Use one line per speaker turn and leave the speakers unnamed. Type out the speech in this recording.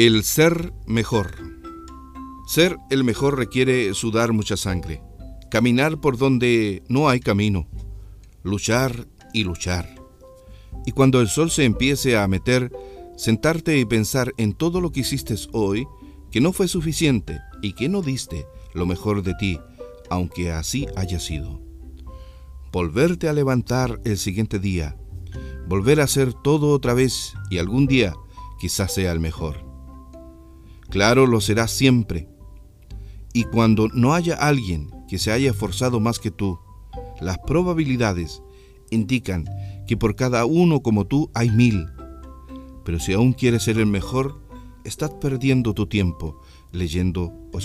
El ser mejor. Ser el mejor requiere sudar mucha sangre, caminar por donde no hay camino, luchar y luchar. Y cuando el sol se empiece a meter, sentarte y pensar en todo lo que hiciste hoy, que no fue suficiente y que no diste lo mejor de ti, aunque así haya sido. Volverte a levantar el siguiente día, volver a hacer todo otra vez y algún día quizás sea el mejor. Claro, lo será siempre. Y cuando no haya alguien que se haya esforzado más que tú, las probabilidades indican que por cada uno como tú hay mil. Pero si aún quieres ser el mejor, estás perdiendo tu tiempo leyendo o